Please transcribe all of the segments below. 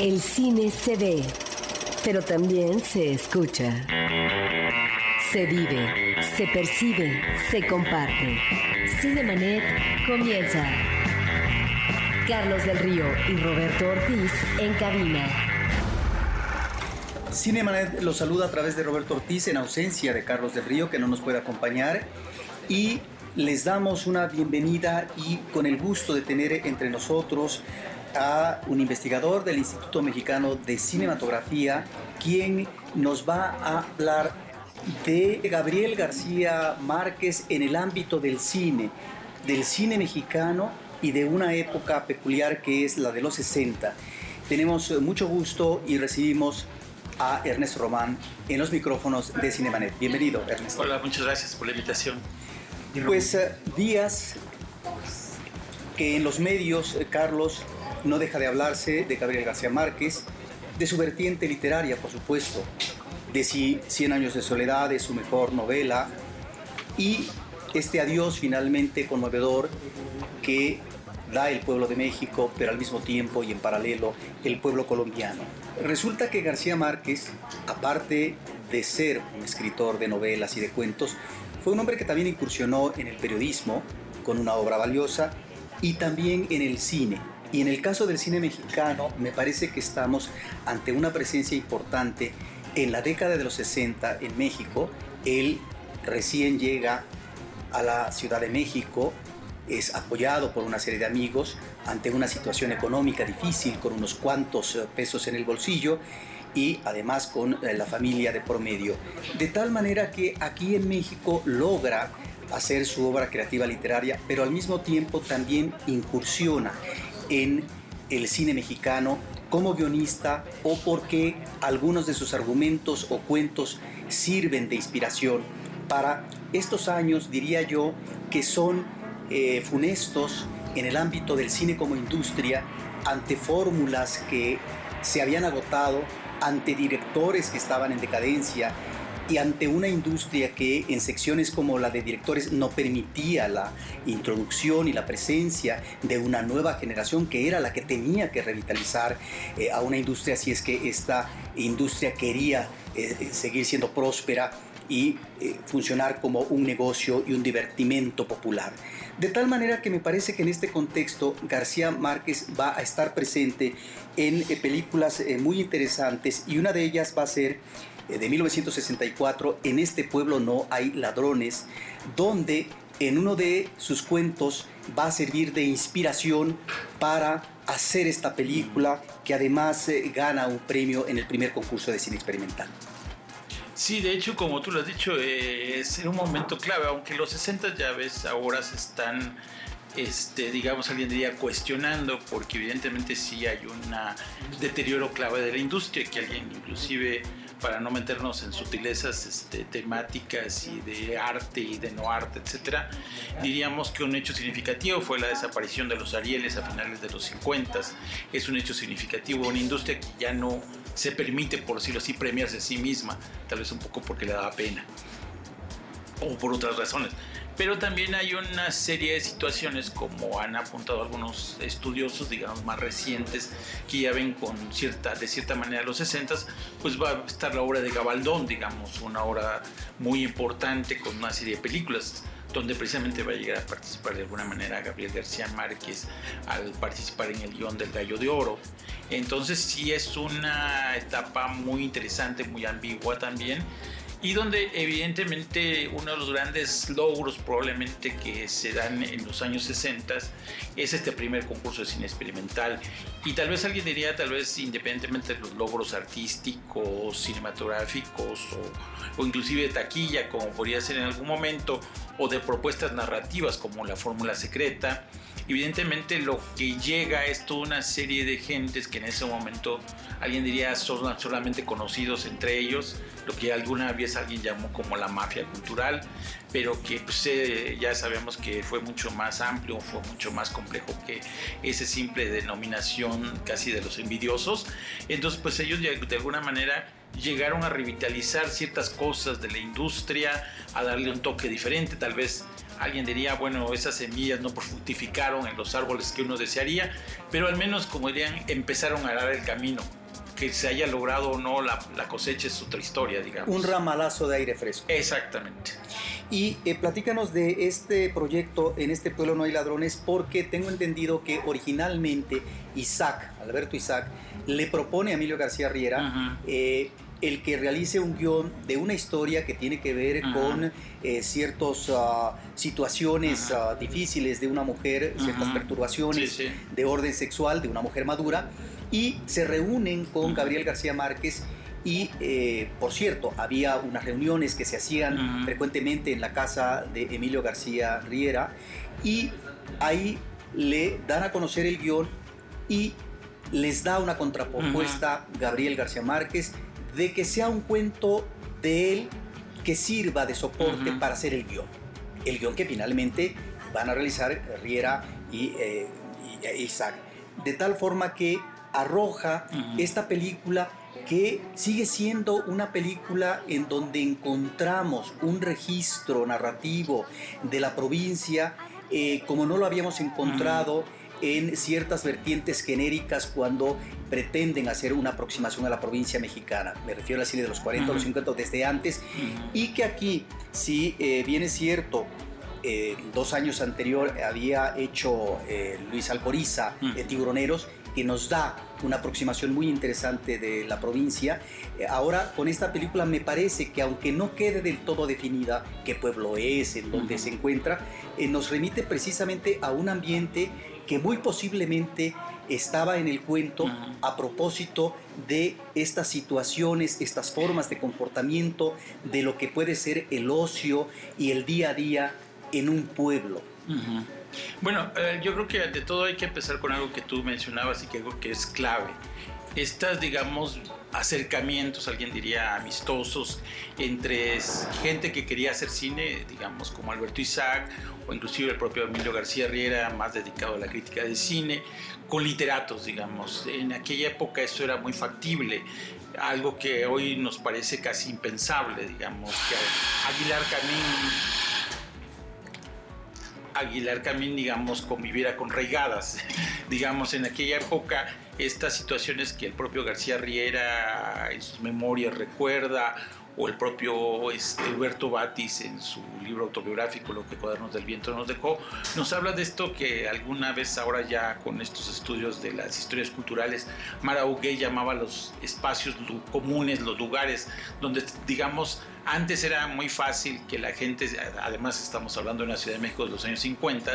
El cine se ve, pero también se escucha. Se vive, se percibe, se comparte. Cinemanet comienza. Carlos del Río y Roberto Ortiz en cabina. Cinemanet los saluda a través de Roberto Ortiz en ausencia de Carlos del Río que no nos puede acompañar y les damos una bienvenida y con el gusto de tener entre nosotros a un investigador del Instituto Mexicano de Cinematografía, quien nos va a hablar de Gabriel García Márquez en el ámbito del cine, del cine mexicano y de una época peculiar que es la de los 60. Tenemos mucho gusto y recibimos a Ernesto Román en los micrófonos de Cinemanet. Bienvenido, Ernesto. Hola, muchas gracias por la invitación. Pues eh, días que en los medios, eh, Carlos, no deja de hablarse de Gabriel García Márquez, de su vertiente literaria, por supuesto, de si Cien años de soledad es su mejor novela y este adiós finalmente conmovedor que da el pueblo de México, pero al mismo tiempo y en paralelo el pueblo colombiano. Resulta que García Márquez, aparte de ser un escritor de novelas y de cuentos, fue un hombre que también incursionó en el periodismo con una obra valiosa y también en el cine. Y en el caso del cine mexicano, me parece que estamos ante una presencia importante. En la década de los 60 en México, él recién llega a la Ciudad de México, es apoyado por una serie de amigos ante una situación económica difícil, con unos cuantos eh, pesos en el bolsillo, y además con eh, la familia de promedio. De tal manera que aquí en México logra hacer su obra creativa literaria, pero al mismo tiempo también incursiona en el cine mexicano como guionista o porque algunos de sus argumentos o cuentos sirven de inspiración para estos años, diría yo, que son eh, funestos en el ámbito del cine como industria ante fórmulas que se habían agotado ante directores que estaban en decadencia y ante una industria que en secciones como la de directores no permitía la introducción y la presencia de una nueva generación que era la que tenía que revitalizar eh, a una industria si es que esta industria quería eh, eh, seguir siendo próspera y funcionar como un negocio y un divertimento popular. De tal manera que me parece que en este contexto García Márquez va a estar presente en películas muy interesantes y una de ellas va a ser de 1964, En este pueblo no hay ladrones, donde en uno de sus cuentos va a servir de inspiración para hacer esta película que además gana un premio en el primer concurso de cine experimental. Sí, de hecho, como tú lo has dicho, es un momento clave, aunque los 60 ya ves ahora se están este, digamos, alguien diría cuestionando, porque evidentemente sí hay un deterioro clave de la industria, que alguien inclusive, para no meternos en sutilezas este, temáticas y de arte y de no arte, etcétera, diríamos que un hecho significativo fue la desaparición de los Arieles a finales de los 50. Es un hecho significativo, una industria que ya no se permite, por decirlo así, premiarse a sí misma, tal vez un poco porque le daba pena o por otras razones pero también hay una serie de situaciones, como han apuntado algunos estudiosos, digamos, más recientes, que ya ven con cierta, de cierta manera los 60, pues va a estar la obra de Gabaldón, digamos, una obra muy importante con una serie de películas donde precisamente va a llegar a participar de alguna manera Gabriel García Márquez al participar en el guion del Gallo de Oro. Entonces sí es una etapa muy interesante, muy ambigua también y donde evidentemente uno de los grandes logros probablemente que se dan en los años 60 es este primer concurso de cine experimental. Y tal vez alguien diría tal vez independientemente de los logros artísticos, cinematográficos o, o inclusive de taquilla como podría ser en algún momento o de propuestas narrativas como la fórmula secreta evidentemente lo que llega es toda una serie de gentes que en ese momento alguien diría son solamente conocidos entre ellos, lo que alguna vez alguien llamó como la mafia cultural, pero que pues, eh, ya sabemos que fue mucho más amplio, fue mucho más complejo que esa simple denominación casi de los envidiosos. Entonces pues ellos de alguna manera llegaron a revitalizar ciertas cosas de la industria, a darle un toque diferente, tal vez alguien diría, bueno, esas semillas no fructificaron en los árboles que uno desearía, pero al menos, como dirían, empezaron a dar el camino. Que se haya logrado o no la, cosecha es otra historia, digamos. Un ramalazo de aire fresco. Exactamente. Y eh, platícanos de este proyecto En este pueblo no hay ladrones, porque tengo entendido que originalmente Isaac, Alberto Isaac, le propone a Emilio García Riera el que realice un guion de una historia que tiene que ver con eh, ciertas ah, situaciones ah, difíciles de una mujer, ciertas perturbaciones de orden sexual de una mujer madura, y se reúnen con Gabriel García Márquez. Y, eh, por cierto, había unas reuniones que se hacían frecuentemente en la casa de Emilio García Riera, y ahí le dan a conocer el guion y les da una contrapropuesta Gabriel García Márquez de que sea un cuento de él que sirva de soporte para hacer el guion. El guion que finalmente van a realizar Riera y, eh, Isaac. De tal forma que arroja esta película que sigue siendo una película en donde encontramos un registro narrativo de la provincia eh, como no lo habíamos encontrado en ciertas vertientes genéricas cuando pretenden hacer una aproximación a la provincia mexicana. Me refiero a la cine de los 40 o los 50 desde antes. Y que aquí, si eh, bien es cierto, eh, dos años anterior había hecho eh, Luis Alcoriza Tiburoneros, que nos da una aproximación muy interesante de la provincia. ahora con esta película me parece que aunque no quede del todo definida qué pueblo es, en dónde se encuentra, nos remite precisamente a un ambiente que muy posiblemente estaba en el cuento a propósito de estas situaciones, estas formas de comportamiento, de lo que puede ser el ocio y el día a día en un pueblo. Bueno, eh, yo creo que ante todo hay que empezar con algo que tú mencionabas y que algo que es clave. Estas, digamos, acercamientos, alguien diría amistosos, entre gente que quería hacer cine, digamos, como Alberto Isaac, o inclusive el propio Emilio García Riera, más dedicado a la crítica de cine, con literatos, digamos. En aquella época eso era muy factible, algo que hoy nos parece casi impensable, digamos, que Aguilar Camín Aguilar Camín, digamos, conviviera con reigadas. digamos, en aquella época, estas situaciones que el propio García Riera en sus memorias recuerda, o el propio este, Huberto Batis en su libro autobiográfico Lo que Cuadernos del Viento nos dejó, nos habla de esto que alguna vez ahora ya con estos estudios de las historias culturales, Mara Uguay llamaba los espacios comunes, los lugares donde digamos antes era muy fácil que la gente, además estamos hablando de una Ciudad de México de los años 50,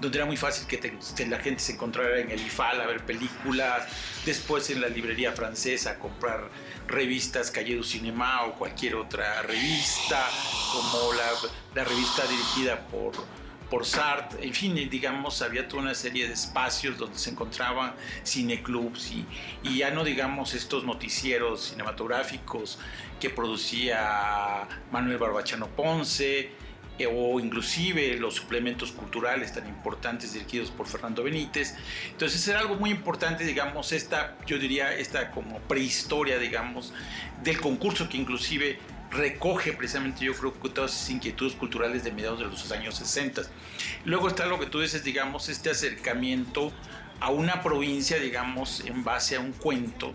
donde era muy fácil que, la gente se encontrara en el IFAL a ver películas, después en la librería francesa a comprar revistas Calle du Cinema o cualquier otra revista, como la, la revista dirigida por, por Sartre, en fin, digamos, había toda una serie de espacios donde se encontraban cineclubs y, ya no digamos estos noticieros cinematográficos que producía Manuel Barbachano Ponce, o inclusive los suplementos culturales tan importantes dirigidos por Fernando Benítez. Entonces era algo muy importante, digamos, esta, yo diría, esta como prehistoria, digamos, del concurso que inclusive recoge precisamente yo creo que todas esas inquietudes culturales de mediados de los años 60. Luego está lo que tú dices, digamos, este acercamiento a una provincia, digamos, en base a un cuento,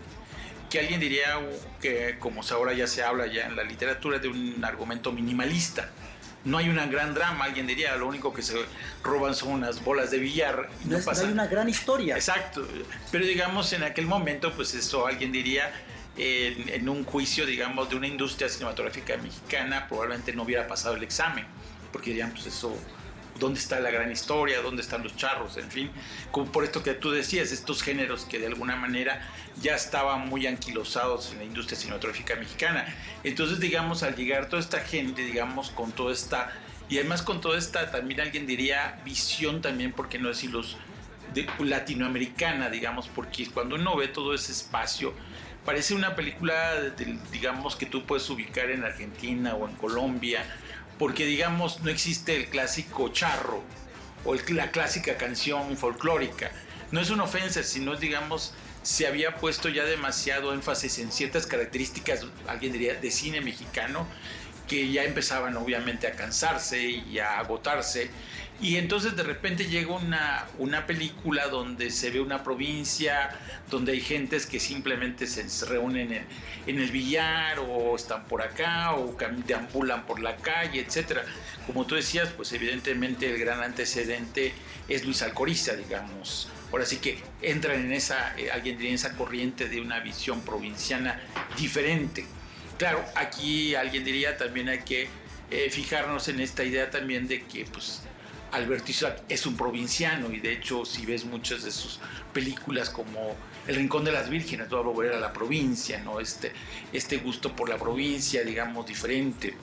que alguien diría que, como ahora ya se habla ya en la literatura, de un argumento minimalista no hay una gran drama, alguien diría, lo único que se roban son unas bolas de billar. no, pasa. hay una gran historia. Exacto, pero digamos en aquel momento, pues eso alguien diría, en, en, un juicio, digamos, de una industria cinematográfica mexicana, probablemente no hubiera pasado el examen, porque dirían, pues eso dónde está la gran historia, dónde están los charros, en fin, como por esto que tú decías, estos géneros que de alguna manera ya estaban muy anquilosados en la industria cinematográfica mexicana. Entonces, digamos, al llegar toda esta gente, digamos, con toda esta, y además con toda esta, también alguien diría, visión también, porque no decirlos, de, latinoamericana, digamos, porque cuando uno ve todo ese espacio, parece una película, digamos, que tú puedes ubicar en Argentina o en Colombia, porque digamos no existe el clásico charro o la clásica canción folclórica. No es una ofensa, sino digamos se había puesto ya demasiado énfasis en ciertas características, alguien diría, de cine mexicano, que ya empezaban obviamente a cansarse y a agotarse. Y entonces de repente llega una, una película donde se ve una provincia, donde hay gentes que simplemente se reúnen en, el billar o están por acá o deambulan por la calle, etc. Como tú decías, pues evidentemente el gran antecedente es Luis Alcoriza, digamos. Ahora sí que entran en esa, eh, alguien en esa corriente de una visión provinciana diferente. Claro, aquí alguien diría también hay que eh, fijarnos en esta idea también de que pues Alberto Isaac es un provinciano y de hecho si ves muchas de sus películas como El Rincón de las Vírgenes, todo volver a la provincia, ¿no? Este, este gusto por la provincia, digamos, diferente.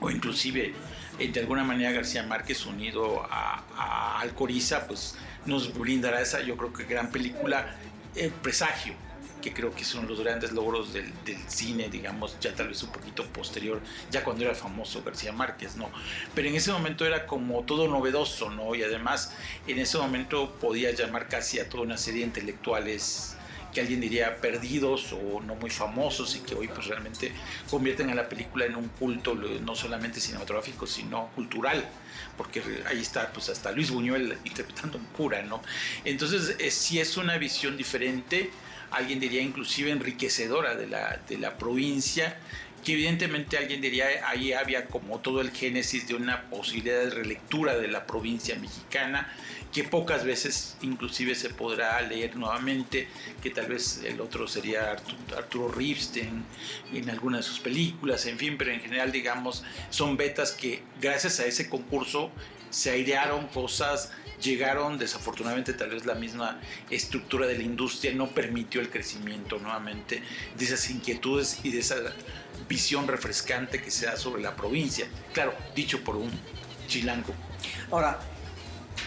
O inclusive, eh, de alguna manera, García Márquez unido a, a Alcoriza, pues nos brindará esa, yo creo que gran película, El Presagio, que creo que son los grandes logros del, cine, digamos, ya tal vez un poquito posterior, ya cuando era famoso García Márquez, ¿no? Pero en ese momento era como todo novedoso, ¿no? Y además en ese momento podía llamar casi a toda una serie de intelectuales que alguien diría perdidos o no muy famosos y que hoy pues realmente convierten a la película en un culto no solamente cinematográfico sino cultural porque ahí está pues hasta Luis Buñuel interpretando un cura no entonces eh, sí es una visión diferente alguien diría inclusive enriquecedora de la, de la provincia, que evidentemente alguien diría ahí había como todo el génesis de una posibilidad de relectura de la provincia mexicana, que pocas veces inclusive se podrá leer nuevamente, que tal vez el otro sería Arturo, Ripstein en alguna de sus películas, en fin, pero en general digamos son betas que gracias a ese concurso se airearon cosas llegaron, desafortunadamente tal vez la misma estructura de la industria no permitió el crecimiento nuevamente de esas inquietudes y de esa visión refrescante que se da sobre la provincia. Claro, dicho por un chilango. Ahora,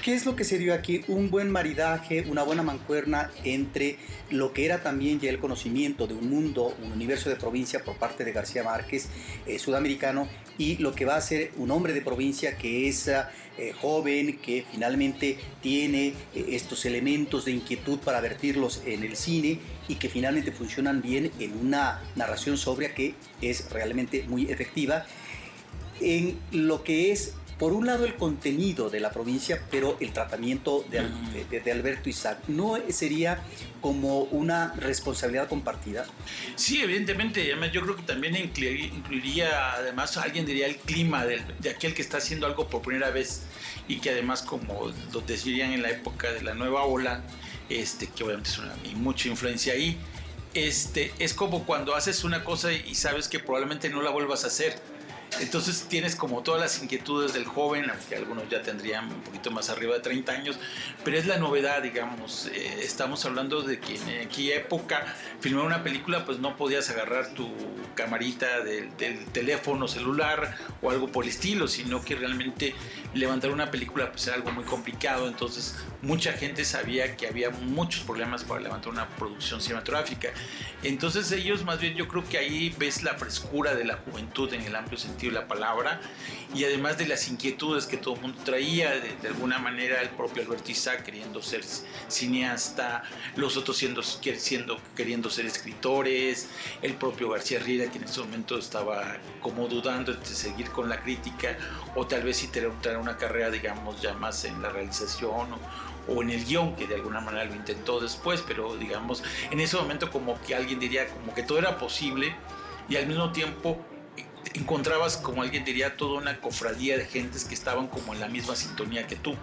¿Qué es lo que se dio aquí? Un buen maridaje, una buena mancuerna entre lo que era también ya el conocimiento de un mundo, un universo de provincia por parte de García Márquez, eh, sudamericano, y lo que va a ser un hombre de provincia que es eh, joven, que finalmente tiene eh, estos elementos de inquietud para vertirlos en el cine y que finalmente funcionan bien en una narración sobria que es realmente muy efectiva. En lo que es por un lado el contenido de la provincia, pero el tratamiento de, Alberto Isaac, ¿no sería como una responsabilidad compartida? Sí, evidentemente, además yo creo que también incluiría, además alguien diría el clima de, aquel que está haciendo algo por primera vez y que además como lo decirían en la época de la nueva ola, este, que obviamente es una, hay mucha influencia ahí, este, es como cuando haces una cosa y sabes que probablemente no la vuelvas a hacer entonces tienes como todas las inquietudes del joven, aunque algunos ya tendrían un poquito más arriba de 30 años, pero es la novedad, digamos. Eh, estamos hablando de que en aquella época filmar una película pues no podías agarrar tu camarita del, teléfono celular o algo por el estilo, sino que realmente levantar una película pues era algo muy complicado, entonces mucha gente sabía que había muchos problemas para levantar una producción cinematográfica. Entonces ellos más bien yo creo que ahí ves la frescura de la juventud en el amplio sentido la palabra y además de las inquietudes que todo el mundo traía, de, alguna manera el propio Alberto Isaac queriendo ser cineasta, los otros siendo, siendo, queriendo ser escritores, el propio García Riera que en ese momento estaba como dudando de seguir con la crítica o tal vez si tener una carrera digamos ya más en la realización o, o en el guion, que de alguna manera lo intentó después, pero digamos, en ese momento como que alguien diría como que todo era posible y al mismo tiempo encontrabas, como alguien diría, toda una cofradía de gentes que estaban como en la misma sintonía que tú.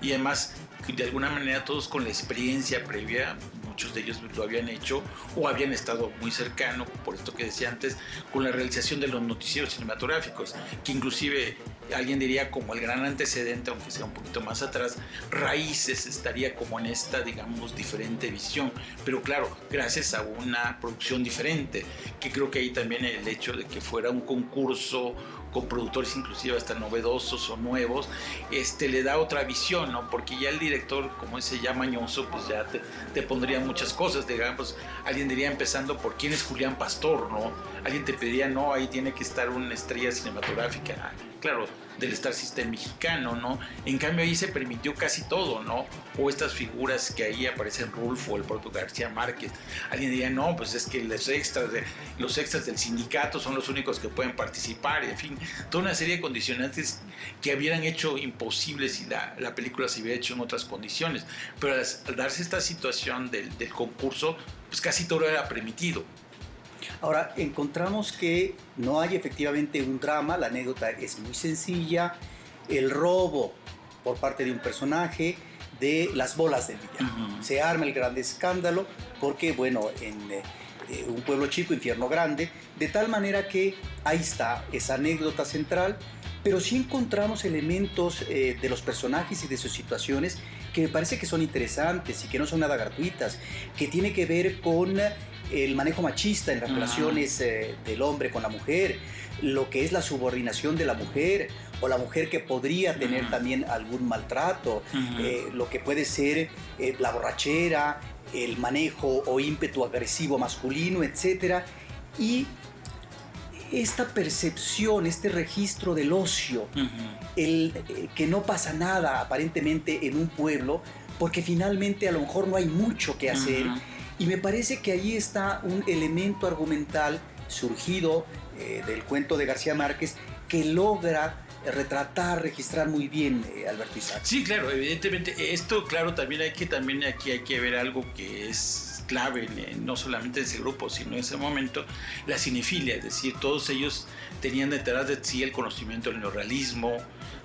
Y además, de alguna manera, todos con la experiencia previa, muchos de ellos lo habían hecho o habían estado muy cercano, por esto que decía antes, con la realización de los noticieros cinematográficos, que inclusive alguien diría como el gran antecedente, aunque sea un poquito más atrás, Raíces estaría como en esta, digamos, diferente visión, pero claro, gracias a una producción diferente, que creo que ahí también el hecho de que fuera un concurso con productores inclusive hasta novedosos o nuevos, este, le da otra visión, ¿no? Porque ya el director, como ese ya mañoso, pues ya te, te pondría muchas cosas, digamos, alguien diría empezando por quién es Julián Pastor, ¿no? Alguien te pediría, no, ahí tiene que estar una estrella cinematográfica claro, del Star System mexicano, ¿no? En cambio ahí se permitió casi todo, ¿no? O estas figuras que ahí aparecen Rulfo, el propio García Márquez. Alguien diría, no, pues es que los extras, los extras del sindicato son los únicos que pueden participar, en fin, toda una serie de condicionantes que hubieran hecho imposible si la, la película se hubiera hecho en otras condiciones. Pero al, darse esta situación del, del concurso, pues casi todo era permitido. Ahora, encontramos que no hay efectivamente un drama, la anécdota es muy sencilla, el robo por parte de un personaje de las bolas del villano. Se arma el gran escándalo porque, bueno, en eh, eh, un pueblo chico, infierno grande, de tal manera que ahí está esa anécdota central, pero sí encontramos elementos eh, de los personajes y de sus situaciones que me parece que son interesantes y que no son nada gratuitas, que tiene que ver con el manejo machista en las relaciones eh, del hombre con la mujer, lo que es la subordinación de la mujer o la mujer que podría tener también algún maltrato, eh, lo que puede ser eh, la borrachera, el manejo o ímpetu agresivo masculino, etc. Y esta percepción, este registro del ocio, el que no pasa nada aparentemente en un pueblo, porque finalmente a lo mejor no hay mucho que hacer. Y me parece que ahí está un elemento argumental surgido eh, del cuento de García Márquez que logra retratar, registrar muy bien eh, Alberto Isaac. Sí, claro, evidentemente esto, claro, también hay que también aquí hay que ver algo que es clave, no solamente en ese grupo, sino en ese momento, la cinefilia, es decir, todos ellos tenían detrás de sí el conocimiento del neorrealismo,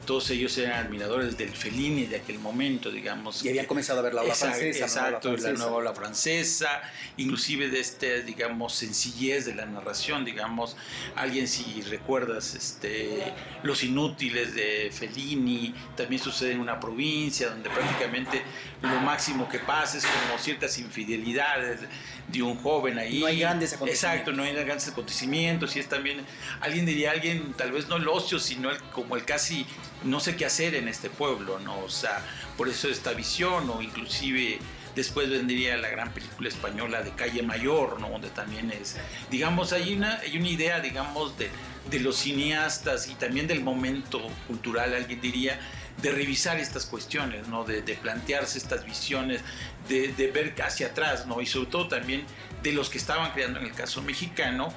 todos ellos eran admiradores del Fellini de aquel momento, digamos. Y habían comenzado a ver la ola francesa. Exacto, la, nueva ola francesa, inclusive de este, digamos, sencillez de la narración, digamos, alguien si recuerdas este, Los Inútiles de Fellini, también sucede en una provincia donde prácticamente lo máximo que pasa es como ciertas infidelidades de un joven ahí. No hay grandes acontecimientos. Exacto, no hay grandes acontecimientos y es también, alguien diría, alguien tal vez no el ocio, sino el, como el casi no sé qué hacer en este pueblo, ¿no? O sea, por eso esta visión, o inclusive después vendría la gran película española de Calle Mayor, ¿no? Donde también es, digamos, hay una, hay una idea, digamos, de, de los cineastas y también del momento cultural, alguien diría, de revisar estas cuestiones, ¿no? De, plantearse estas visiones, de, ver hacia atrás, ¿no? Y sobre todo también de los que estaban creando en el caso mexicano,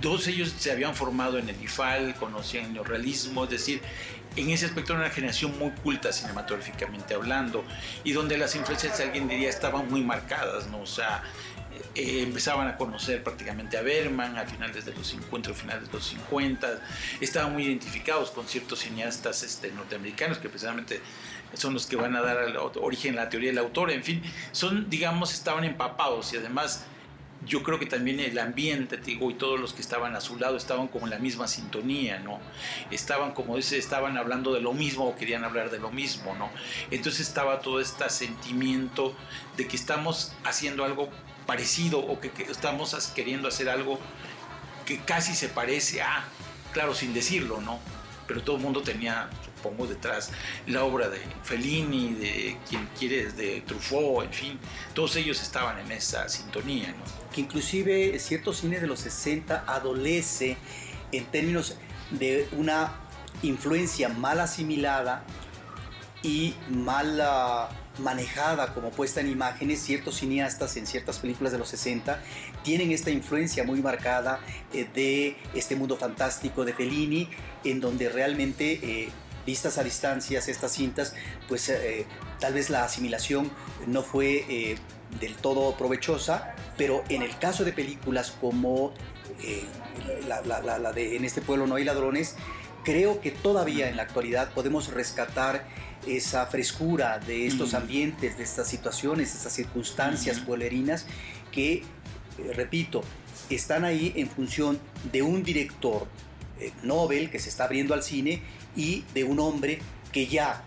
todos ellos se habían formado en el IFAL, conocían el neorrealismo, es decir, en ese aspecto era una generación muy culta cinematográficamente hablando y donde las influencias, alguien diría, estaban muy marcadas, ¿no? O sea, eh, empezaban a conocer prácticamente a Berman a finales de los 50, finales de los 50, estaban muy identificados con ciertos cineastas este, norteamericanos que precisamente son los que van a dar origen a la teoría del autor, en fin, son, digamos, estaban empapados y además yo creo que también el ambiente, digo, y todos los que estaban a su lado estaban como en la misma sintonía, ¿no? Estaban, como dice, estaban hablando de lo mismo o querían hablar de lo mismo, ¿no? Entonces estaba todo este sentimiento de que estamos haciendo algo parecido o que, estamos queriendo hacer algo que casi se parece a, claro, sin decirlo, ¿no? Pero todo el mundo tenía, supongo, detrás la obra de Fellini, de quien quiere, de Truffaut, en fin, todos ellos estaban en esa sintonía, que inclusive cierto cine de los 60 adolece en términos de una influencia mal asimilada y mal manejada como puesta en imágenes, ciertos cineastas en ciertas películas de los 60 tienen esta influencia muy marcada eh, de este mundo fantástico de Fellini, en donde realmente eh, vistas a distancias estas cintas, pues eh, tal vez la asimilación no fue del todo provechosa, pero en el caso de películas como eh, la, de En este pueblo no hay ladrones, creo que todavía en la actualidad podemos rescatar esa frescura de estos ambientes, de estas situaciones, estas circunstancias pueblerinas que, eh, repito, están ahí en función de un director eh, Nobel que se está abriendo al cine y de un hombre que ya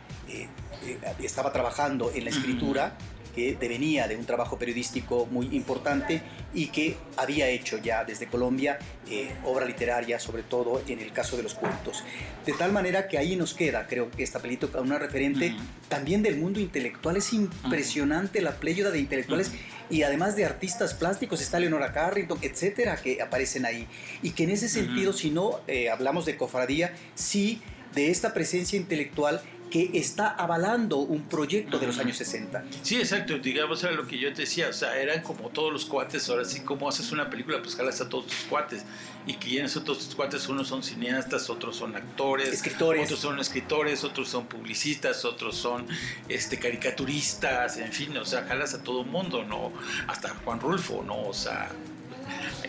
estaba trabajando en la escritura que devenía de un trabajo periodístico muy importante y que había hecho ya desde Colombia eh, obra literaria, sobre todo en el caso de los cuentos. De tal manera que ahí nos queda, creo que esta película, una referente también del mundo intelectual. Es impresionante la pléyada de intelectuales y además de artistas plásticos, está Leonora Carrington, etcétera, que aparecen ahí. Y que en ese sentido, si no eh, hablamos de cofradía, sí de esta presencia intelectual que está avalando un proyecto de los años 60. Sí, exacto, digamos era lo que yo te decía, o sea, eran como todos los cuates, ahora sí, como haces una película, pues jalas a todos tus cuates, y quiénes son todos tus cuates, unos son cineastas, otros son actores, escritores. otros son escritores, otros son publicistas, otros son este caricaturistas, en fin, o sea, jalas a todo mundo, ¿no? Hasta Juan Rulfo, ¿no? O sea,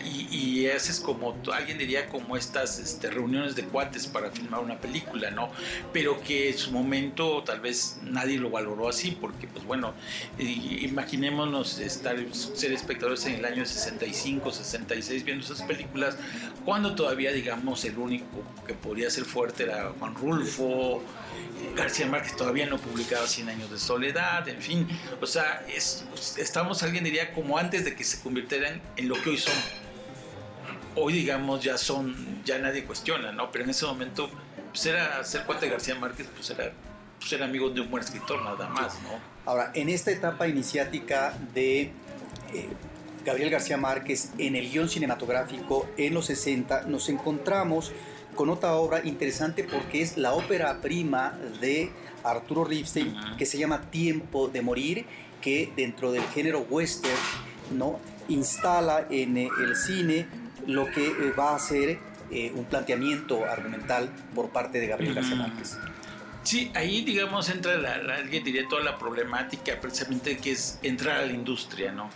y, y ese es como, alguien diría como estas este, reuniones de cuates para filmar una película, ¿no? Pero que en su momento tal vez nadie lo valoró así, porque pues bueno, imaginémonos estar, ser espectadores en el año 65, 66 viendo esas películas, cuando todavía digamos el único que podría ser fuerte era Juan Rulfo, García Márquez todavía no publicaba Cien años de soledad, en fin, o sea, es, estamos, alguien diría, como antes de que se convirtieran en lo que hoy son. Hoy, digamos, ya son, ya nadie cuestiona, ¿no? Pero en ese momento, pues era ser cuate de García Márquez, pues era pues era amigo de un buen escritor, nada más, ¿no? Ahora, en esta etapa iniciática de eh, Gabriel García Márquez en el guion cinematográfico en los 60, nos encontramos con otra obra interesante porque es la ópera prima de Arturo Ripstein que se llama Tiempo de Morir, que dentro del género western ¿no? instala en eh, el cine lo que eh, va a ser eh, un planteamiento argumental por parte de Gabriel García Márquez. Sí, ahí digamos entra la, la, diría toda la problemática precisamente que es entrar a la industria, ¿no?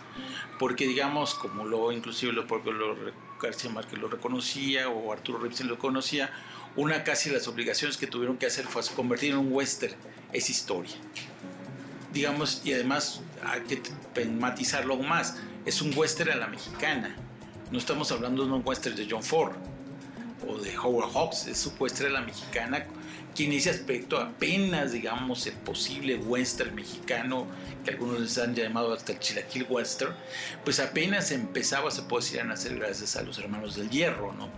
Porque digamos, como lo inclusive lo propio lo García Márquez lo reconocía o Arturo Ripstein lo conocía, una casi las obligaciones que tuvieron que hacer fue convertir en un western esa historia. Digamos, y además hay que matizarlo aún más, es un western a la mexicana. No estamos hablando de un western de John Ford o de Howard Hawks, es a la mexicana que en ese aspecto apenas, digamos, el posible western mexicano, que algunos les han llamado hasta el chilaquil western, pues apenas empezaba, se puede decir, a nacer gracias a los hermanos del hierro, ¿no?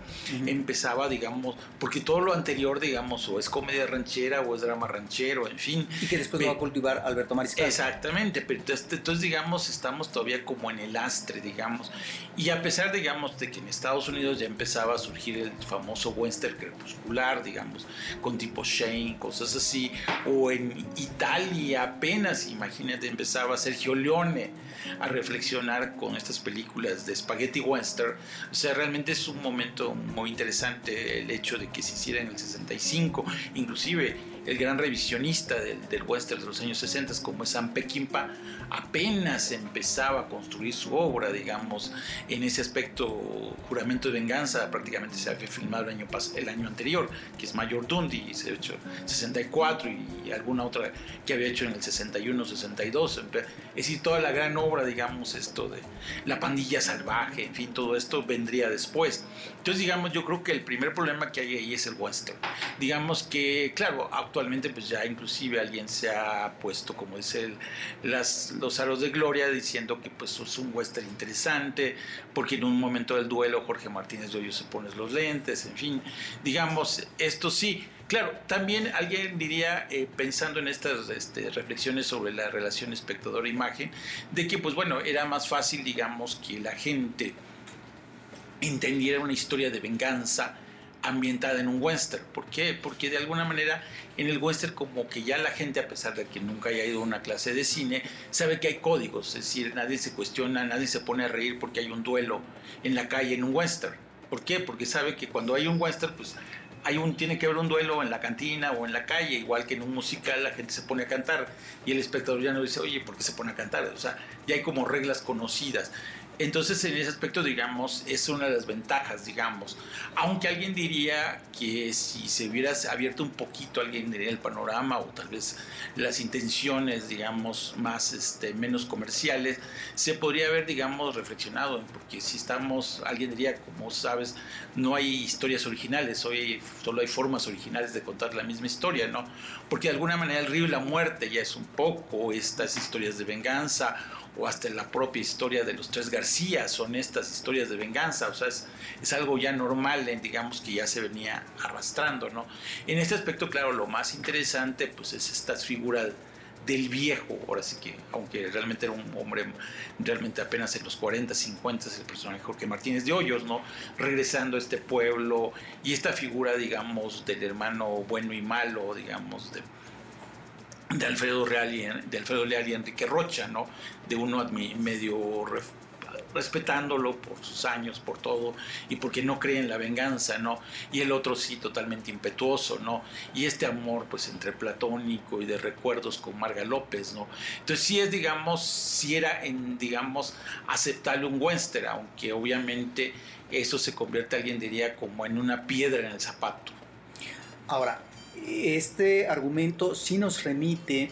Empezaba, digamos, porque todo lo anterior, digamos, o es comedia ranchera o es drama ranchero, en fin. Y que después lo va a cultivar Alberto Mariscal. Exactamente, pero entonces, entonces, digamos, estamos todavía como en el astre, digamos. Y a pesar, digamos, de que en Estados Unidos ya empezaba a surgir el famoso western crepuscular, digamos, con tipo Shane, cosas así, o en Italia apenas, imagínate, empezaba Sergio Leone a reflexionar con estas películas de spaghetti western. O sea, realmente es un momento muy interesante el hecho de que se hiciera en el 65, inclusive el gran revisionista del, del, western de los años 60, como es Sam Peckinpah, apenas empezaba a construir su obra, digamos, en ese aspecto, Juramento de Venganza, prácticamente se había filmado el año, el año anterior, que es Mayor Dundee, se había hecho 64 y alguna otra que había hecho en el 61, 62, es decir, toda la gran obra, digamos, esto de La Pandilla Salvaje, en fin, todo esto vendría después. Entonces, digamos, yo creo que el primer problema que hay ahí es el western. Digamos que, claro, actualmente pues ya inclusive alguien se ha puesto, como dice el, las, los aros de gloria, diciendo que pues es un western interesante, porque en un momento del duelo Jorge Martínez de Hoyo se pone los lentes, en fin, digamos, esto sí. Claro, también alguien diría, eh, pensando en estas este, reflexiones sobre la relación espectador-imagen, de que pues bueno, era más fácil, digamos, que la gente entendiera una historia de venganza, ambientada en un western. ¿Por qué? Porque de alguna manera en el western como que ya la gente, a pesar de que nunca haya ido a una clase de cine, sabe que hay códigos, es decir, nadie se cuestiona, nadie se pone a reír porque hay un duelo en la calle en un western. ¿Por qué? Porque sabe que cuando hay un western, pues hay un, tiene que haber un duelo en la cantina o en la calle, igual que en un musical la gente se pone a cantar y el espectador ya no dice, oye, ¿por qué se pone a cantar? O sea, ya hay como reglas conocidas. Entonces, en ese aspecto, digamos, es una de las ventajas, digamos. Aunque alguien diría que si se hubiera abierto un poquito, alguien diría el panorama o tal vez las intenciones, digamos, más, este, menos comerciales, se podría haber, digamos, reflexionado, porque si estamos, alguien diría, como sabes, no hay historias originales, hoy solo hay formas originales de contar la misma historia, ¿no? Porque de alguna manera el río y la muerte ya es un poco estas historias de venganza o hasta la propia historia de los tres García son estas historias de venganza, o sea, es, algo ya normal, digamos que ya se venía arrastrando, ¿no? En este aspecto, claro, lo más interesante pues es esta figura del viejo, ahora sí que, aunque realmente era un hombre realmente apenas en los 40, 50, es el personaje Jorge Martínez de Hoyos, ¿no? Regresando a este pueblo y esta figura, digamos, del hermano bueno y malo, digamos, de, de Alfredo, Real y, de Alfredo Leal y Enrique Rocha, ¿no? De uno medio respetándolo por sus años, por todo, y porque no cree en la venganza, ¿no? Y el otro sí, totalmente impetuoso, ¿no? Y este amor, pues, entre platónico y de recuerdos con Marga López, ¿no? Entonces sí es, digamos, si era, en, digamos, aceptable un western, aunque obviamente eso se convierte, alguien diría, como en una piedra en el zapato. Ahora, este argumento sí nos remite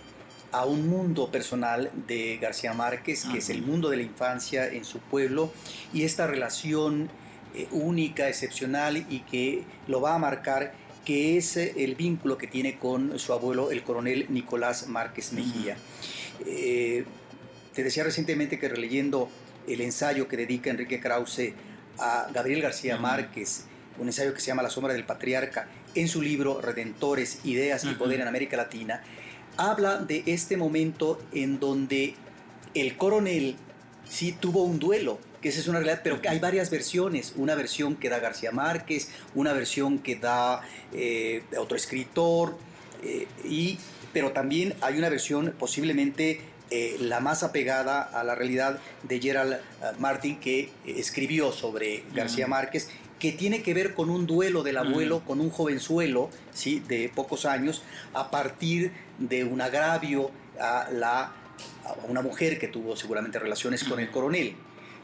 a un mundo personal de García Márquez, que es el mundo de la infancia en su pueblo, y esta relación eh, única, excepcional y que lo va a marcar, que es eh, el vínculo que tiene con su abuelo, el coronel Nicolás Márquez Mejía. Eh, te decía recientemente que releyendo el ensayo que dedica Enrique Krause a Gabriel García Márquez, un ensayo que se llama La sombra del patriarca, en su libro Redentores, Ideas y Poder en América Latina, habla de este momento en donde el coronel sí tuvo un duelo, que esa es una realidad, pero que hay varias versiones. Una versión que da García Márquez, una versión que da eh, otro escritor, eh, y, pero también hay una versión posiblemente eh, la más apegada a la realidad de Gerald Martin, que escribió sobre García Márquez que tiene que ver con un duelo del abuelo con un jovenzuelo ¿sí? de pocos años a partir de un agravio a, la, una mujer que tuvo seguramente relaciones con el coronel.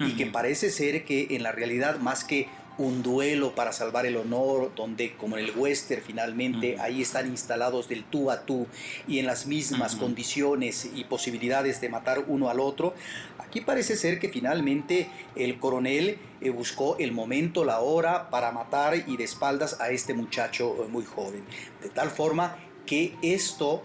Y que parece ser que en la realidad más que un duelo para salvar el honor, donde como en el western finalmente ahí están instalados del tú a tú y en las mismas condiciones y posibilidades de matar uno al otro, Aquí parece ser que finalmente el coronel eh, buscó el momento, la hora para matar y de espaldas a este muchacho eh, muy joven. De tal forma que esto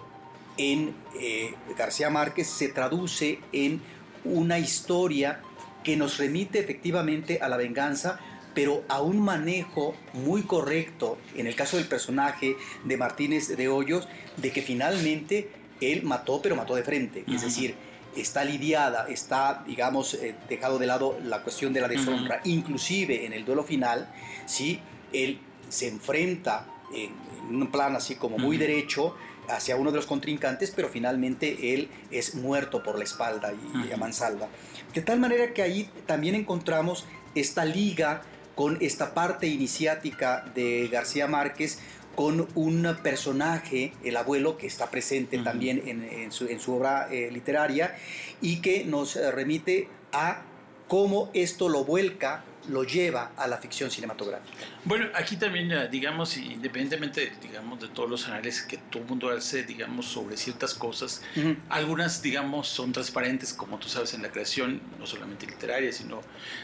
en eh, García Márquez se traduce en una historia que nos remite efectivamente a la venganza, pero a un manejo muy correcto, en el caso del personaje de Martínez de Hoyos, de que finalmente él mató, pero mató de frente. Es decir, está lidiada, está, digamos, eh, dejado de lado la cuestión de la deshonra, inclusive en el duelo final, ¿sí? él se enfrenta en, un plan así como muy derecho hacia uno de los contrincantes, pero finalmente él es muerto por la espalda y, a mansalva. De tal manera que ahí también encontramos esta liga con esta parte iniciática de García Márquez con un personaje, el abuelo, que está presente también en, su, obra eh, literaria y que nos eh, remite a cómo esto lo vuelca lo lleva a la ficción cinematográfica. Bueno, aquí también, digamos, independientemente, digamos, de todos los análisis que todo el mundo hace, digamos, sobre ciertas cosas, algunas, digamos, son transparentes, como tú sabes, en la creación, no solamente literaria, sino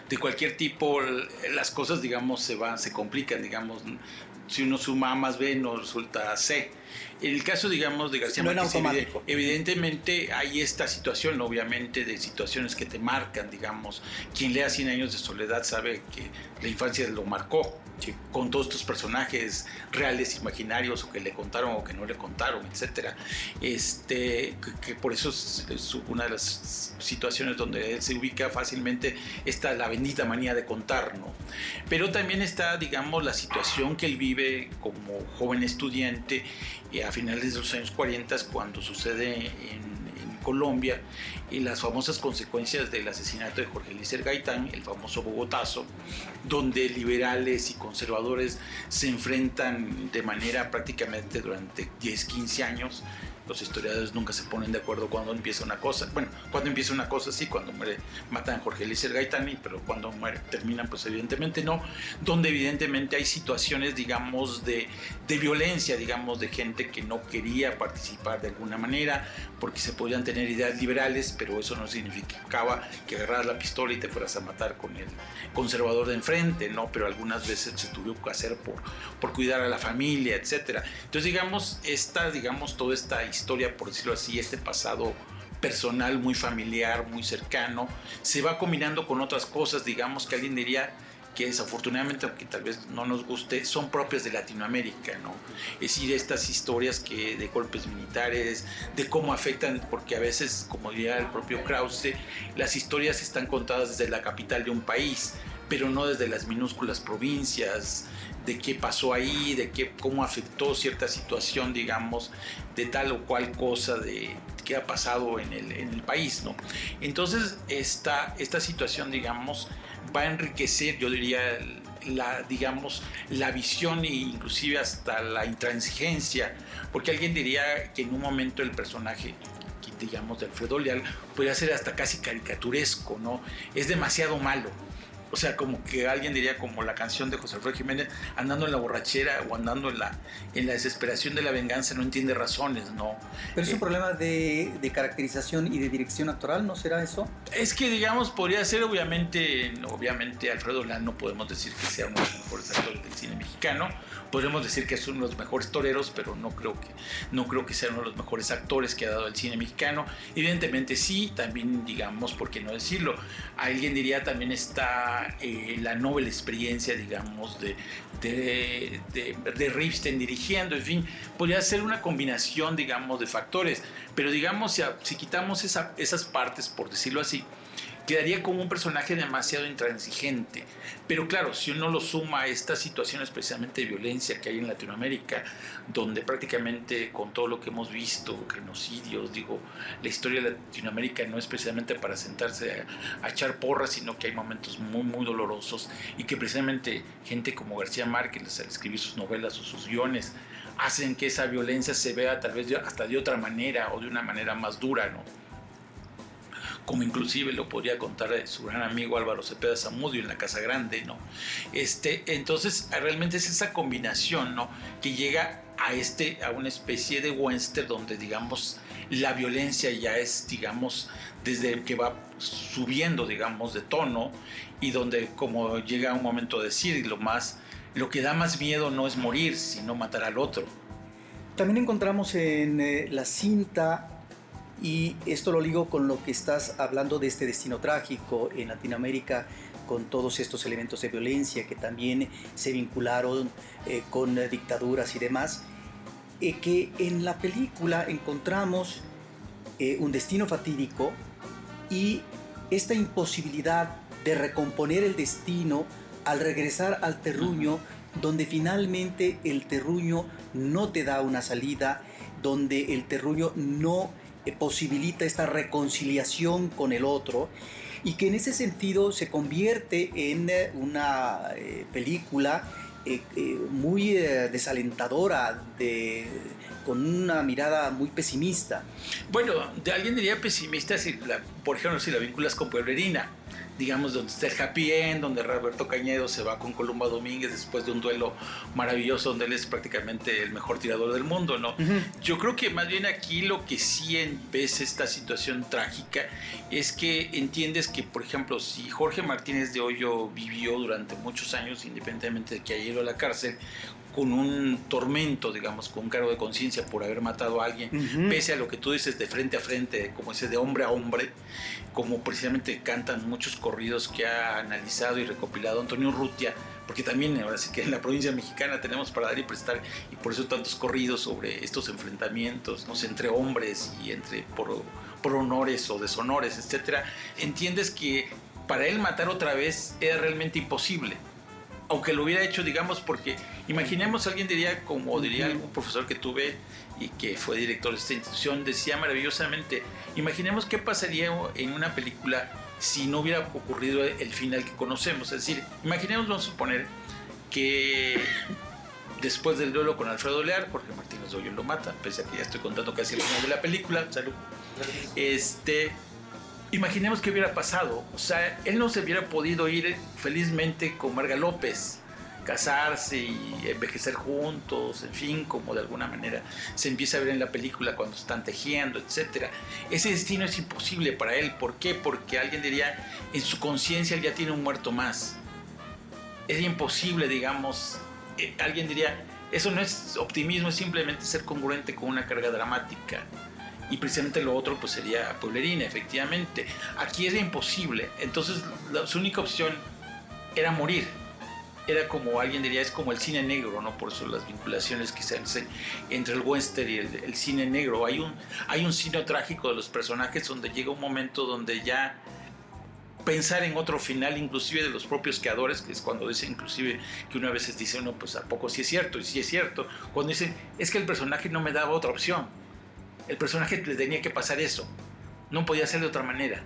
de cualquier tipo, las cosas, digamos, se van, se complican, digamos, si uno suma A más B no resulta C. En el caso, digamos, de García Márquez, evidentemente hay esta situación, obviamente, de situaciones que te marcan, digamos. Quien lea Cien años de soledad sabe que la infancia lo marcó, con todos estos personajes reales, imaginarios, o que le contaron o que no le contaron, etcétera. Este, que, por eso es, una de las situaciones donde él se ubica fácilmente esta la bendita manía de contar, ¿no? Pero también está, digamos, la situación que él vive como joven estudiante y a finales de los años 40 cuando sucede en, Colombia y las famosas consecuencias del asesinato de Jorge Lícer Gaitán, el famoso Bogotazo, donde liberales y conservadores se enfrentan de manera prácticamente durante 10, 15 años los historiadores nunca se ponen de acuerdo cuando empieza una cosa. Bueno, cuando empieza una cosa sí, cuando muere, matan a Jorge Eliezer Gaitani, pero cuando muere, terminan, pues evidentemente no. Donde evidentemente hay situaciones, digamos, de, de violencia, digamos, de gente que no quería participar de alguna manera, porque se podían tener ideas liberales, pero eso no significaba que agarraras la pistola y te fueras a matar con el conservador de enfrente, ¿no? Pero algunas veces se tuvo que hacer por, por cuidar a la familia, etcétera. Entonces, digamos, esta, digamos, toda esta historia historia, por decirlo así, este pasado personal muy familiar, muy cercano, se va combinando con otras cosas, digamos que alguien diría que desafortunadamente, aunque tal vez no nos guste, son propias de Latinoamérica, ¿no? Es decir, estas historias que de golpes militares, de cómo afectan, porque a veces, como diría el propio Krause, las historias están contadas desde la capital de un país, pero no desde las minúsculas provincias, de qué pasó ahí, de qué, cómo afectó cierta situación, digamos, de tal o cual cosa de qué ha pasado en el, en el país, ¿no? Entonces, esta, esta situación, digamos, va a enriquecer, yo diría, la, digamos, la visión e inclusive hasta la intransigencia, porque alguien diría que en un momento el personaje digamos, de Alfredo Leal, podría ser hasta casi caricaturesco, ¿no? Es demasiado malo o sea, como que alguien diría como la canción de José Alfredo Jiménez, andando en la borrachera o andando en la, en la desesperación de la venganza, no entiende razones, ¿no? Pero es un eh, problema de, de, caracterización y de dirección actoral, ¿no será eso? Es que, digamos, podría ser, obviamente, obviamente Alfredo Lan no podemos decir que sea uno de los mejores actores del cine mexicano, podemos decir que es uno de los mejores toreros, pero no creo que, no creo que sea uno de los mejores actores que ha dado el cine mexicano. Evidentemente sí, también, digamos, ¿por qué no decirlo? Alguien diría también está eh, la noble experiencia, digamos, de, de, de, Ripstein dirigiendo, en fin, podría ser una combinación, digamos, de factores, pero digamos, si, si quitamos esas partes, por decirlo así, quedaría como un personaje demasiado intransigente. Pero claro, si uno lo suma a estas situaciones precisamente de violencia que hay en Latinoamérica, donde prácticamente con todo lo que hemos visto, genocidios, digo, la historia de Latinoamérica no es precisamente para sentarse a, echar porras, sino que hay momentos muy, muy dolorosos y que precisamente gente como García Márquez al escribir sus novelas o sus guiones hacen que esa violencia se vea tal vez hasta de otra manera o de una manera más dura, ¿no? Como inclusive lo podría contar su gran amigo Álvaro Cepeda Zamudio en la Casa Grande, ¿no? Este, entonces, realmente es esa combinación, ¿no? Que llega a, este, a una especie de western donde, digamos, la violencia ya es, digamos, desde que va subiendo, digamos, de tono y donde, como llega un momento de decir, lo más, lo que da más miedo no es morir, sino matar al otro. También encontramos en eh, la cinta y esto lo ligo con lo que estás hablando de este destino trágico en Latinoamérica, con todos estos elementos de violencia que también se vincularon eh, con dictaduras y demás, eh, que en la película encontramos eh, un destino fatídico y esta imposibilidad de recomponer el destino al regresar al terruño, donde finalmente el terruño no te da una salida, donde el terruño no posibilita esta reconciliación con el otro y que en ese sentido se convierte en eh, una eh, película muy desalentadora, de, con una mirada muy pesimista. Bueno, de alguien diría pesimista si, por ejemplo, si la vinculas con Pueblerina digamos, donde está el happy end, donde Roberto Cañedo se va con Columba Domínguez después de un duelo maravilloso donde él es prácticamente el mejor tirador del mundo, ¿no? Yo creo que más bien aquí lo que sí ves esta situación trágica es que entiendes que, por ejemplo, si Jorge Martínez de Hoyo vivió durante muchos años, independientemente de que haya ido a la cárcel, con un tormento, digamos, con un cargo de conciencia por haber matado a alguien, pese a lo que tú dices de frente a frente, como ese de hombre a hombre, como precisamente cantan muchos corridos que ha analizado y recopilado Antonio Rutia, porque también ahora sí que en la provincia mexicana tenemos para dar y prestar, y por eso tantos corridos sobre estos enfrentamientos ¿no? entre hombres y entre por, por honores o deshonores, etcétera, entiendes que para él matar otra vez era realmente imposible aunque lo hubiera hecho, digamos, porque imaginemos alguien diría, como diría algún profesor que tuve y que fue director de esta institución, decía maravillosamente, imaginemos qué pasaría en una película si no hubiera ocurrido el final que conocemos. Es decir, imaginemos, vamos a suponer que después del duelo con Alfredo Lear, Jorge Martínez Doyo lo mata, pese a que ya estoy contando casi el final de la película, salud. Este, imaginemos qué hubiera pasado. O sea, él no se hubiera podido ir felizmente con Marga López, casarse y envejecer juntos, en fin, como de alguna manera se empieza a ver en la película cuando están tejiendo, etc. Ese destino es imposible para él. ¿Por qué? Porque alguien diría, en su conciencia él ya tiene un muerto más. Es imposible, digamos, eh, alguien diría, eso no es optimismo, es simplemente ser congruente con una carga dramática y precisamente lo otro pues sería pueblerina, efectivamente. Aquí era imposible, entonces su única opción era morir. era como alguien diría, es como el cine negro, ¿no? Por eso las vinculaciones que se hacen entre el western y el, cine negro. Hay un, hay un cine trágico de los personajes donde llega un momento donde ya pensar en otro final, inclusive de los propios creadores, que es cuando dicen inclusive que una vez dice no, pues a poco sí es cierto, y sí es cierto, cuando dicen, es que el personaje no me daba otra opción, el personaje le tenía que pasar eso, no podía ser de otra manera.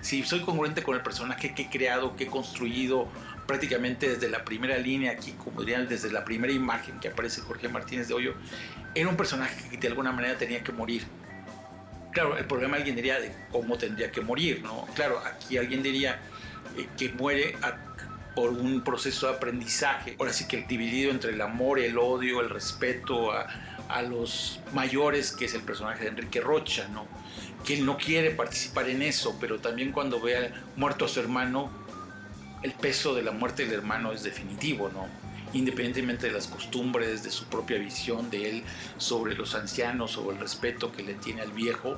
Si soy congruente con el personaje que he creado, que he construido prácticamente desde la primera línea, aquí como dirían, desde la primera imagen que aparece Jorge Martínez de Hoyo, era un personaje que de alguna manera tenía que morir Claro, el problema alguien diría de cómo tendría que morir, ¿no? Claro, aquí alguien diría eh, que muere por un proceso de aprendizaje, ahora sí que dividido entre el amor, el odio, el respeto a, a los mayores, que es el personaje de Enrique Rocha, ¿no? Que él no quiere participar en eso, pero también cuando ve muerto a su hermano, el peso de la muerte del hermano es definitivo, ¿no? independientemente de las costumbres, de su propia visión de él sobre los ancianos, sobre el respeto que le tiene al viejo,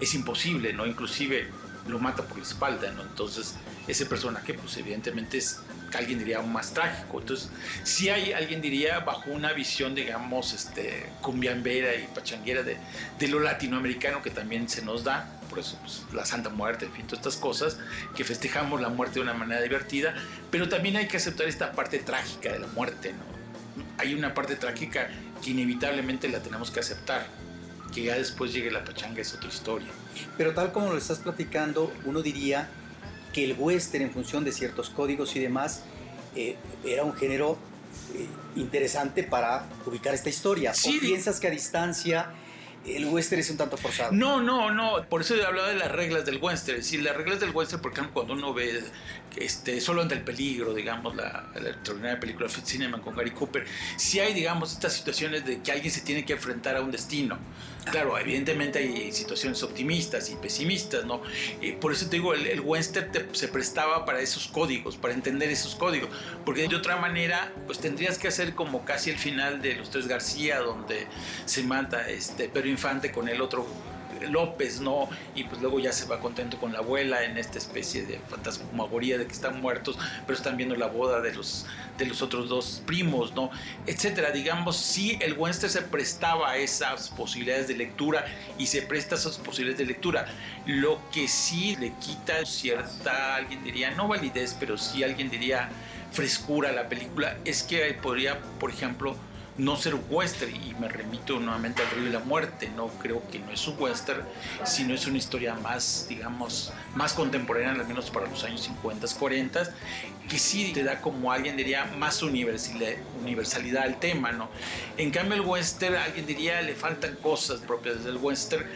es imposible, ¿no? Inclusive lo mata por la espalda, ¿no? Entonces, ese personaje, pues evidentemente es alguien diría más trágico. Entonces, si hay alguien diría bajo una visión, digamos, este, cumbiambera y pachanguera de, de lo latinoamericano que también se nos da, por eso pues, la Santa Muerte, en fin, todas estas cosas, que festejamos la muerte de una manera divertida, pero también hay que aceptar esta parte trágica de la muerte, ¿no? Hay una parte trágica que inevitablemente la tenemos que aceptar, que ya después llegue la pachanga es otra historia. Pero tal como lo estás platicando, uno diría que el western en función de ciertos códigos y demás eh, era un género eh, interesante para ubicar esta historia. ¿O piensas que a distancia el western es un tanto forzado. No, no, no. Por eso he hablado de las reglas del western. Si las reglas del western, por ejemplo, cuando uno ve este, solo ante el peligro, digamos, la, extraordinaria película Fit Cinema con Gary Cooper, si hay, digamos, estas situaciones de que alguien se tiene que enfrentar a un destino. Claro, evidentemente hay situaciones optimistas y pesimistas, ¿no? Eh, por eso te digo, el, western se prestaba para esos códigos, para entender esos códigos, porque de otra manera, pues tendrías que hacer como casi el final de Los Tres García, donde se mata este Pedro Infante con el otro López, ¿no? Y pues luego ya se va contento con la abuela en esta especie de fantasmagoría de que están muertos, pero están viendo la boda de los, de los otros dos primos, ¿no? Etcétera. Digamos, sí, el western se prestaba a esas posibilidades de lectura y se presta a esas posibilidades de lectura. Lo que sí le quita cierta, alguien diría, no validez, pero sí alguien diría frescura a la película, es que podría, por ejemplo, no ser western y me remito nuevamente al río y la muerte no creo que no es un western sino es una historia más digamos más contemporánea al menos para los años 50 40 que sí te da como alguien diría más universalidad al tema no en cambio el western alguien diría le faltan cosas propias del western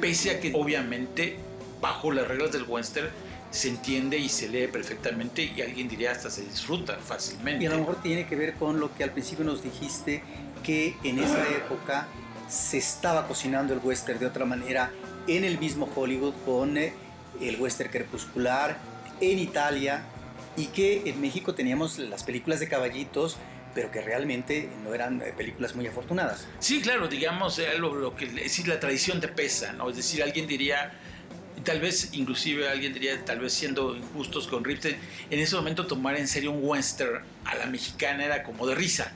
pese a que obviamente bajo las reglas del western se entiende y se lee perfectamente y alguien diría hasta se disfruta fácilmente. Y a lo mejor tiene que ver con lo que al principio nos dijiste, que en esa época se estaba cocinando el western de otra manera en el mismo Hollywood con eh, el western crepuscular, en Italia, y que en México teníamos las películas de caballitos, pero que realmente no eran eh, películas muy afortunadas. Sí, claro, digamos, eh, lo, lo que es decir, la tradición te pesa, ¿no? Es decir, alguien diría, tal vez inclusive alguien diría, tal vez siendo injustos con Ripton, en ese momento tomar en serio un western a la mexicana era como de risa.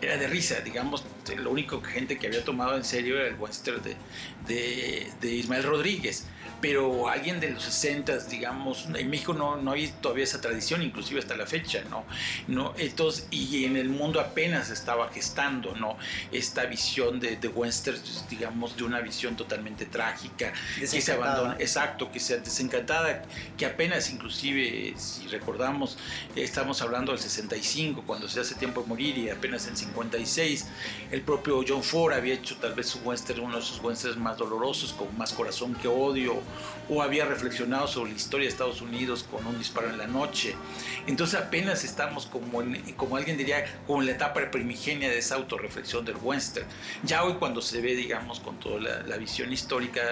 Era de risa, digamos, lo único que gente que había tomado en serio era el western de, de Ismael Rodríguez pero alguien de los 60, digamos, en México no, no hay todavía esa tradición, inclusive hasta la fecha, ¿no? ¿no? Entonces, y en el mundo apenas estaba gestando, ¿no? Esta visión de, de western, digamos, de una visión totalmente trágica, que se abandona, exacto, que sea desencantada, que apenas inclusive, si recordamos, estamos hablando del 65, cuando se hace tiempo de morir, y apenas en 56, el propio John Ford había hecho tal vez su western, uno de sus westerns más dolorosos, con más corazón que odio, o había reflexionado sobre la historia de Estados Unidos con un disparo en la noche. Entonces apenas estamos como, como alguien diría, como en la etapa primigenia de esa autorreflexión del western. Ya hoy cuando se ve, digamos, con toda la, visión histórica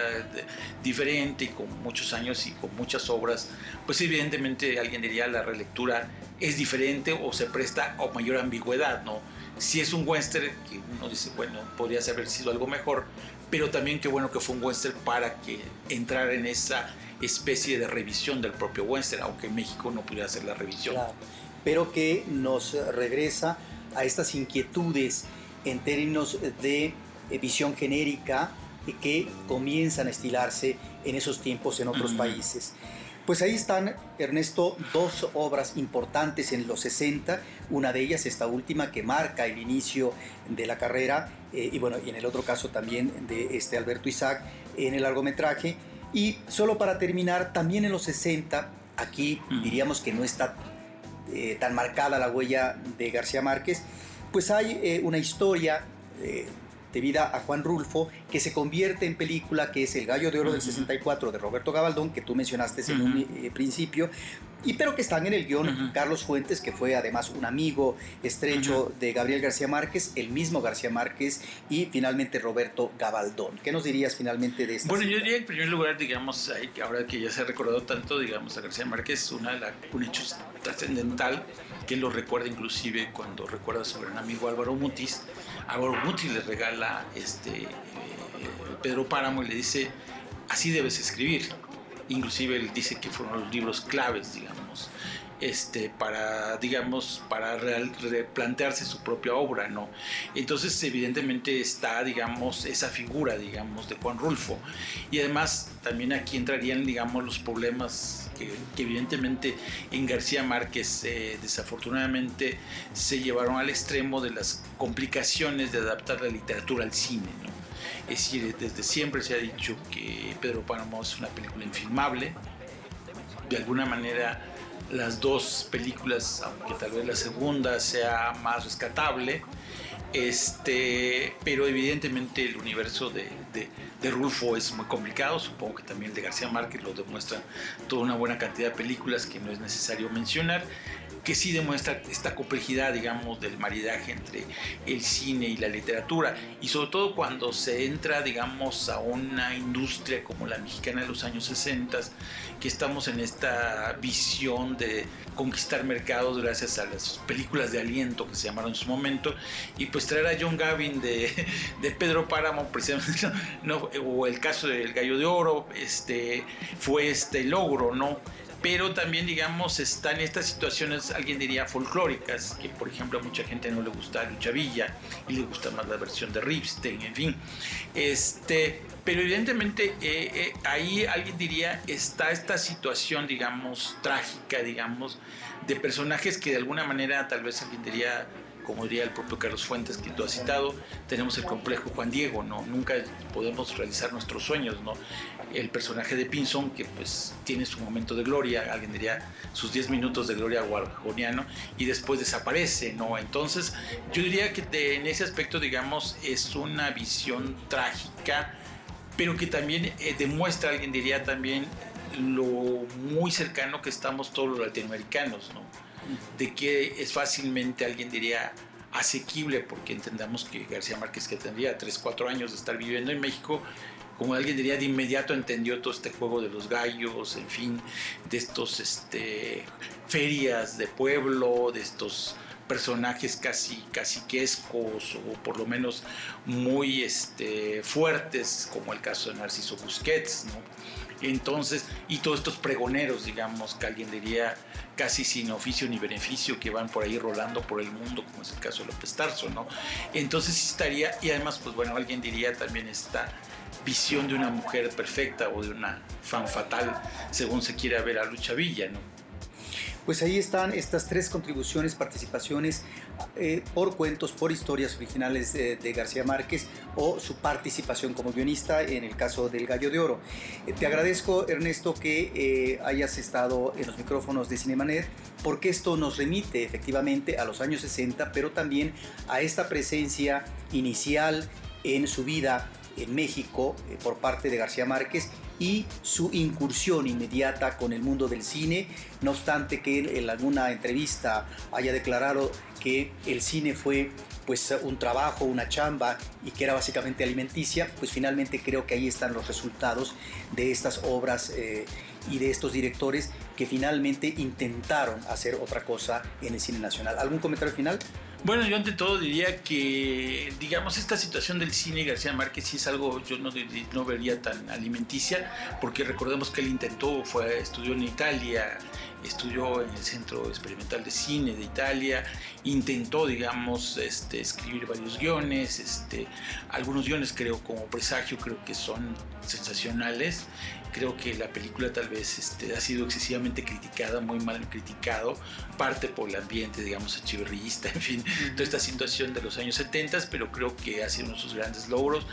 diferente y con muchos años y con muchas obras, pues evidentemente alguien diría la relectura es diferente o se presta a mayor ambigüedad, ¿no? Si es un western que uno dice, bueno, podría haber sido algo mejor, pero también qué bueno que fue un western para que entrara en esa especie de revisión del propio western, aunque México no pudiera hacer la revisión. pero que nos regresa a estas inquietudes en términos de eh, visión genérica que comienzan a estilarse en esos tiempos en otros países. Pues ahí están, Ernesto, dos obras importantes en los 60, una de ellas esta última que marca el inicio de la carrera, eh, y bueno, y en el otro caso también de este Alberto Isaac en el largometraje. Y solo para terminar, también en los 60, aquí diríamos que no está eh, tan marcada la huella de García Márquez, pues hay eh, una historia debida a Juan Rulfo, que se convierte en película, que es El Gallo de Oro del 64 de Roberto Gabaldón, que tú mencionaste en un eh, principio, y pero que están en el guion Carlos Fuentes, que fue además un amigo estrecho de Gabriel García Márquez, el mismo García Márquez y finalmente Roberto Gabaldón. ¿Qué nos dirías finalmente de esta? Bueno, yo diría en primer lugar, digamos, ahora que ya se ha recordado tanto, digamos, a García Márquez, una, un hecho trascendental que lo recuerda inclusive cuando recuerda sobre un amigo Álvaro Mutis, Álvaro Mutis le regala este, eh, Pedro Páramo y le dice, así debes escribir. Inclusive él dice que fueron los libros claves, digamos, este, para, digamos, para replantearse su propia obra, ¿no? Entonces, evidentemente está, digamos, esa figura, digamos, de Juan Rulfo. Y además, también aquí entrarían, digamos, los problemas que, evidentemente en García Márquez eh, desafortunadamente se llevaron al extremo de las complicaciones de adaptar la literatura al cine, ¿no? Es decir, desde siempre se ha dicho que Pedro Páramo es una película infilmable. De alguna manera las dos películas, aunque tal vez la segunda sea más rescatable, este, pero evidentemente el universo de, de, Rulfo es muy complicado, supongo que también el de García Márquez lo demuestra toda una buena cantidad de películas que no es necesario mencionar que sí demuestra esta complejidad, digamos, del maridaje entre el cine y la literatura, y sobre todo cuando se entra, digamos, a una industria como la mexicana de los años 60, que estamos en esta visión de conquistar mercados gracias a las películas de aliento que se llamaron en su momento, y pues traer a John Gavin de, Pedro Páramo, precisamente, no, o el caso del Gallo de Oro, este, fue este logro, ¿no? Pero también, digamos, están estas situaciones, alguien diría, folclóricas, que por ejemplo a mucha gente no le gusta Lucha Villa y le gusta más la versión de Ripstein, en fin. Este, pero evidentemente eh, eh, ahí alguien diría, está esta situación, digamos, trágica, digamos, de personajes que de alguna manera tal vez alguien diría como diría el propio Carlos Fuentes que tú has citado, tenemos el complejo Juan Diego, ¿no? Nunca podemos realizar nuestros sueños, ¿no? El personaje de Pinson, que pues tiene su momento de gloria, alguien diría sus 10 minutos de gloria guarjoniano, y después desaparece, ¿no? Entonces, yo diría que en ese aspecto, digamos, es una visión trágica, pero que también eh, demuestra, alguien diría también, lo muy cercano que estamos todos los latinoamericanos, ¿no? de que es fácilmente, alguien diría, asequible, porque entendamos que García Márquez, que tendría 3, 4 años de estar viviendo en México, como alguien diría, de inmediato entendió todo este juego de los gallos, en fin, de estos este, ferias de pueblo, de estos personajes casi caciquescos o por lo menos muy este, fuertes, como el caso de Narciso Busquets, ¿no? Entonces, y todos estos pregoneros, digamos, que alguien diría casi sin oficio ni beneficio, que van por ahí rolando por el mundo, como es el caso de López Tarso, ¿no? Entonces estaría, y además, pues bueno, alguien diría también esta visión de una mujer perfecta o de una fan fatal, según se quiera ver a Lucha Villa, ¿no? Pues ahí están estas tres contribuciones, participaciones eh, por cuentos, por historias originales de, García Márquez o su participación como guionista en el caso del Gallo de Oro. Eh, te agradezco, Ernesto, que eh, hayas estado en los micrófonos de Cinemanet, porque esto nos remite efectivamente a los años 60, pero también a esta presencia inicial en su vida en México por parte de García Márquez y su incursión inmediata con el mundo del cine, no obstante que en alguna entrevista haya declarado que el cine fue pues un trabajo, una chamba y que era básicamente alimenticia, pues finalmente creo que ahí están los resultados de estas obras eh, y de estos directores que finalmente intentaron hacer otra cosa en el cine nacional. ¿Algún comentario final? Bueno, yo ante todo diría que, digamos, esta situación del cine García Márquez sí es algo, yo no, no vería tan alimenticia, porque recordemos que él intentó, fue, estudió en Italia, estudió en el Centro Experimental de Cine de Italia, intentó, digamos, este, escribir varios guiones, este, algunos guiones creo como presagio, creo que son sensacionales, creo que la película tal vez este, ha sido excesivamente criticada, muy mal criticado, parte por el ambiente, digamos, achiverrillista, en fin, toda esta situación de los años 70, pero creo que ha sido uno de sus grandes logros.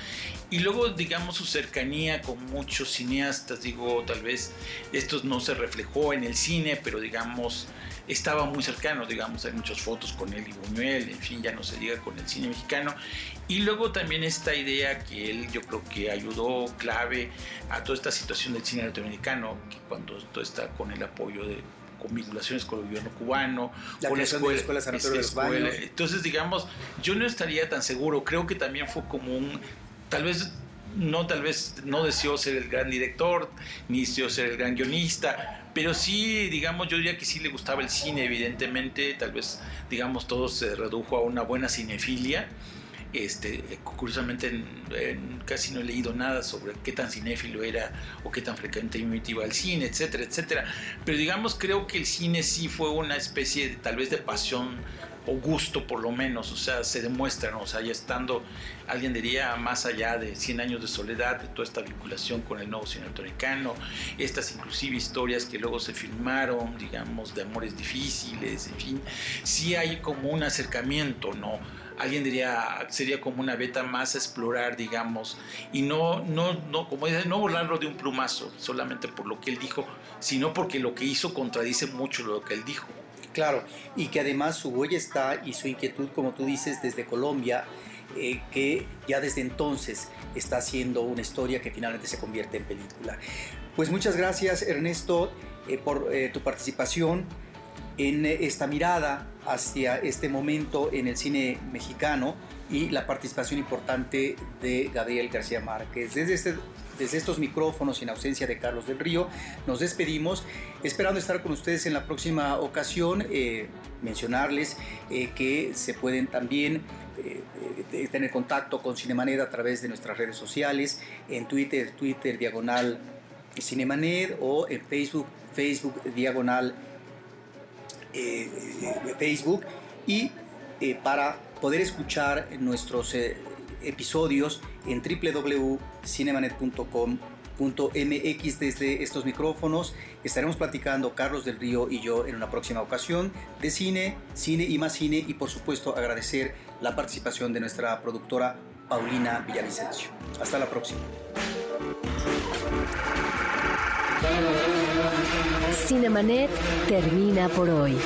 Y luego, digamos, su cercanía con muchos cineastas, digo, tal vez esto no se reflejó en el cine, pero digamos, estaba muy cercano, digamos, hay muchas fotos con él y Buñuel, en fin, ya no se diga con el cine mexicano. Y luego también esta idea que él yo creo que ayudó clave a toda esta situación del cine norteamericano, que cuando todo está con el apoyo de con vinculaciones con el gobierno cubano, la con la escuela, de la escuela de los Baños. Entonces, digamos, yo no estaría tan seguro, creo que también fue como un, tal vez no tal vez no deseó ser el gran director, ni deseó ser el gran guionista, pero sí, digamos, yo diría que sí le gustaba el cine, evidentemente, tal vez, digamos, todo se redujo a una buena cinefilia. Este, curiosamente casi no he leído nada sobre qué tan cinéfilo era o qué tan frecuentemente iba al cine, etcétera, etcétera. Pero digamos, creo que el cine sí fue una especie de, tal vez de pasión o gusto por lo menos, o sea, se demuestran, o sea, ya estando, alguien diría, más allá de 100 años de soledad, de toda esta vinculación con el nuevo cine estas inclusive historias que luego se filmaron, digamos, de amores difíciles, en fin, sí hay como un acercamiento, ¿no? Alguien diría, sería como una beta más explorar, digamos, y no, no, no, como dice, no volarlo de un plumazo, solamente por lo que él dijo, sino porque lo que hizo contradice mucho lo que él dijo. Claro, y que además su huella está y su inquietud, como tú dices, desde Colombia, eh, que ya desde entonces está haciendo una historia que finalmente se convierte en película. Pues muchas gracias Ernesto eh, por eh, tu participación en esta mirada hacia este momento en el cine mexicano y la participación importante de Gabriel García Márquez. Desde este desde estos micrófonos en ausencia de Carlos del Río, nos despedimos, esperando estar con ustedes en la próxima ocasión, eh, mencionarles eh, que se pueden también eh, tener contacto con Cinemanet a través de nuestras redes sociales, en Twitter, Twitter diagonal Cinemanet o en Facebook, Facebook diagonal Facebook y para poder escuchar nuestros episodios en www.cinemanet.com.mx desde estos micrófonos. Estaremos platicando Carlos del Río y yo en una próxima ocasión de cine, cine y más cine y por supuesto agradecer la participación de nuestra productora Paulina Villavicencio. Hasta la próxima. Cinemanet termina por hoy.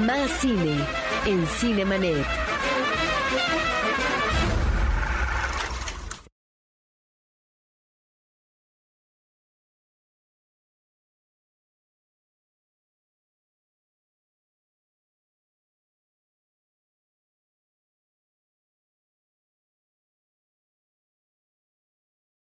Más cine en Cinemanet.